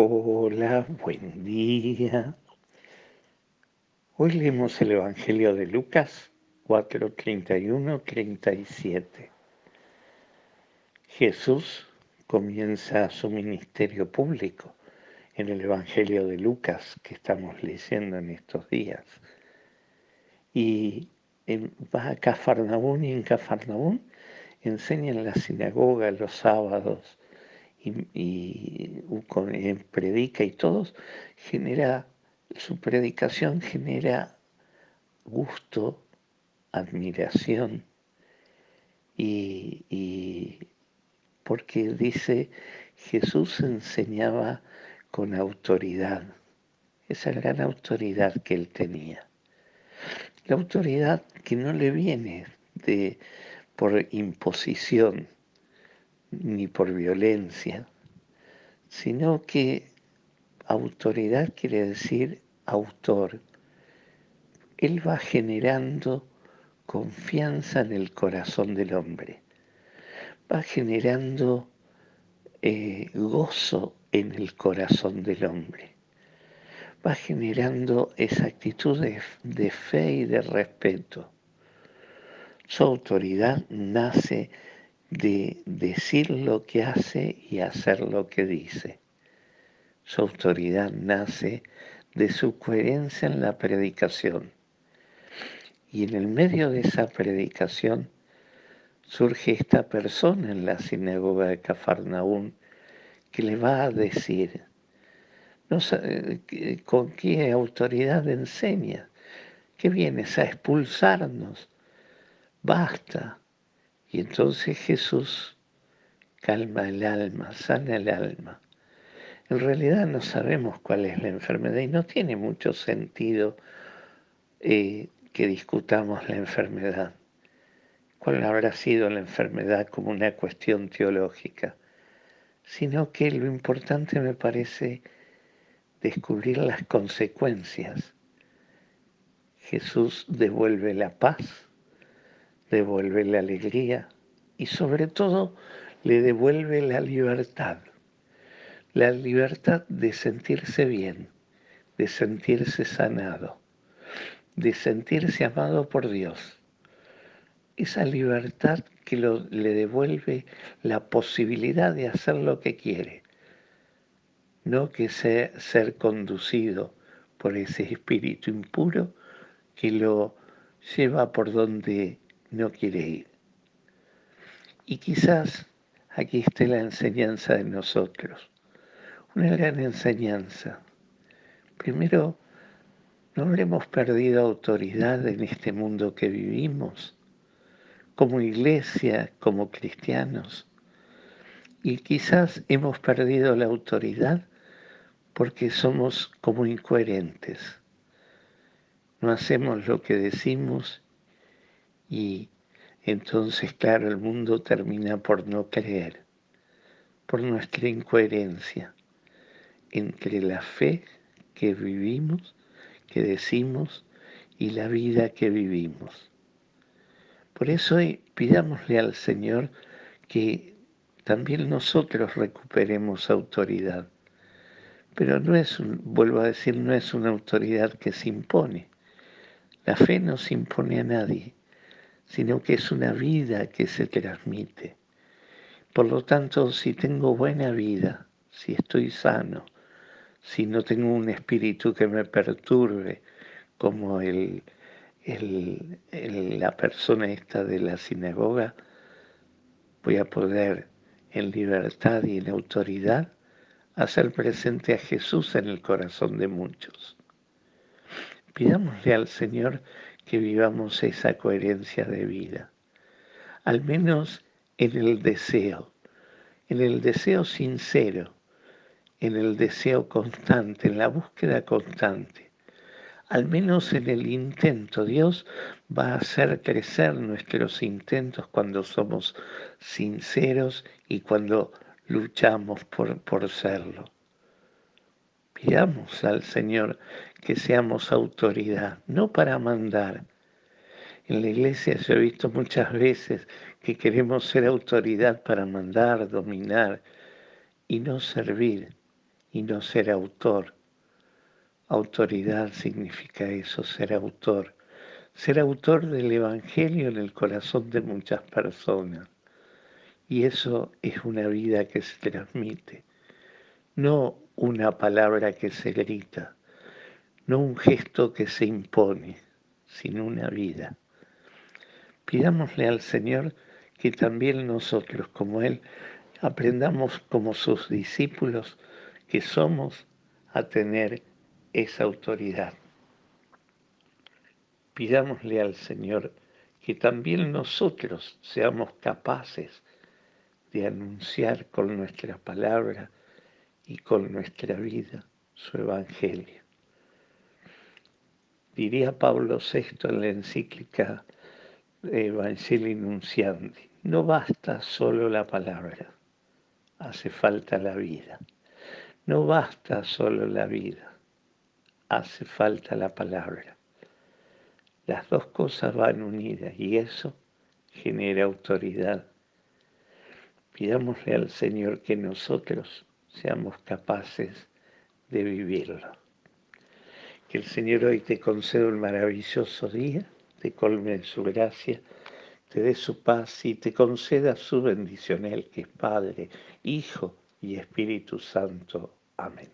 Hola, buen día. Hoy leemos el Evangelio de Lucas 4, 31, 37. Jesús comienza su ministerio público en el Evangelio de Lucas que estamos leyendo en estos días. Y va a Cafarnaún y en Cafarnaún enseña en la sinagoga los sábados y, predica y todos, genera, su predicación genera gusto, admiración y, y porque dice Jesús enseñaba con autoridad, esa gran autoridad que él tenía. La autoridad que no le viene de, por imposición, ni por violencia, sino que autoridad quiere decir autor. Él va generando confianza en el corazón del hombre, va generando eh, gozo en el corazón del hombre, va generando esa actitud de fe y de respeto. Su autoridad nace de decir lo que hace y hacer lo que dice. Su autoridad nace de su coherencia en la predicación. Y en el medio de esa predicación surge esta persona en la sinagoga de Cafarnaún que le va a decir, no ¿con qué autoridad enseña? ¿Qué vienes a expulsarnos? Basta, y entonces Jesús calma el alma, sana el alma. En realidad no sabemos cuál es la enfermedad y no tiene mucho sentido eh, que discutamos la enfermedad. ¿Cuál habrá sido la enfermedad como una cuestión teológica? Sino que lo importante me parece descubrir las consecuencias. Jesús devuelve la paz devuelve la alegría y sobre todo le devuelve la libertad. La libertad de sentirse bien, de sentirse sanado, de sentirse amado por Dios. Esa libertad que le devuelve la posibilidad de hacer lo que quiere, no que sea ser conducido por ese espíritu impuro que lo lleva por donde no quiere ir. Y quizás aquí esté la enseñanza de nosotros, una gran enseñanza. Primero, no habremos perdido autoridad en este mundo que vivimos, como iglesia, como cristianos. Y quizás hemos perdido la autoridad porque somos como incoherentes. No hacemos lo que decimos y entonces, claro, el mundo termina por no creer, por nuestra incoherencia entre la fe que vivimos, que decimos, y la vida que vivimos. Por eso hoy pidámosle al Señor que también nosotros recuperemos autoridad. Pero no es, un, vuelvo a decir, no es una autoridad que se impone. La fe no se impone a nadie sino que es una vida que se transmite. Por lo tanto, si tengo buena vida, si estoy sano, si no tengo un espíritu que me perturbe, como el, la persona esta de la sinagoga, voy a poder en libertad y en autoridad hacer presente a Jesús en el corazón de muchos. Pidámosle al Señor que vivamos esa coherencia de vida, al menos en el deseo, en el deseo sincero, en el deseo constante, en la búsqueda constante. Al menos en el intento, Dios va a hacer crecer nuestros intentos cuando somos sinceros y cuando luchamos por, por serlo. Pidamos al Señor que seamos autoridad, no para mandar. En la iglesia yo he visto muchas veces que queremos ser autoridad para mandar, dominar y no servir y no ser autor. Autoridad significa eso, ser autor. Ser autor del Evangelio en el corazón de muchas personas. Y eso es una vida que se transmite, no una palabra que se grita, no un gesto que se impone, sino una vida. Pidámosle al Señor que también nosotros, como Él, aprendamos como sus discípulos que somos a tener esa autoridad. Pidámosle al Señor que también nosotros seamos capaces de anunciar con nuestra palabra y con nuestra vida su Evangelio. Diría Pablo VI en la encíclica Evangelii Nunciandi, no basta solo la palabra, hace falta la vida. No basta solo la vida, hace falta la palabra. Las dos cosas van unidas y eso genera autoridad. Pidámosle al Señor que nosotros seamos capaces de vivirlo. Que el Señor hoy te conceda un maravilloso día, te colme en su gracia, te dé su paz y te conceda su bendición, Él que es Padre, Hijo y Espíritu Santo. Amén.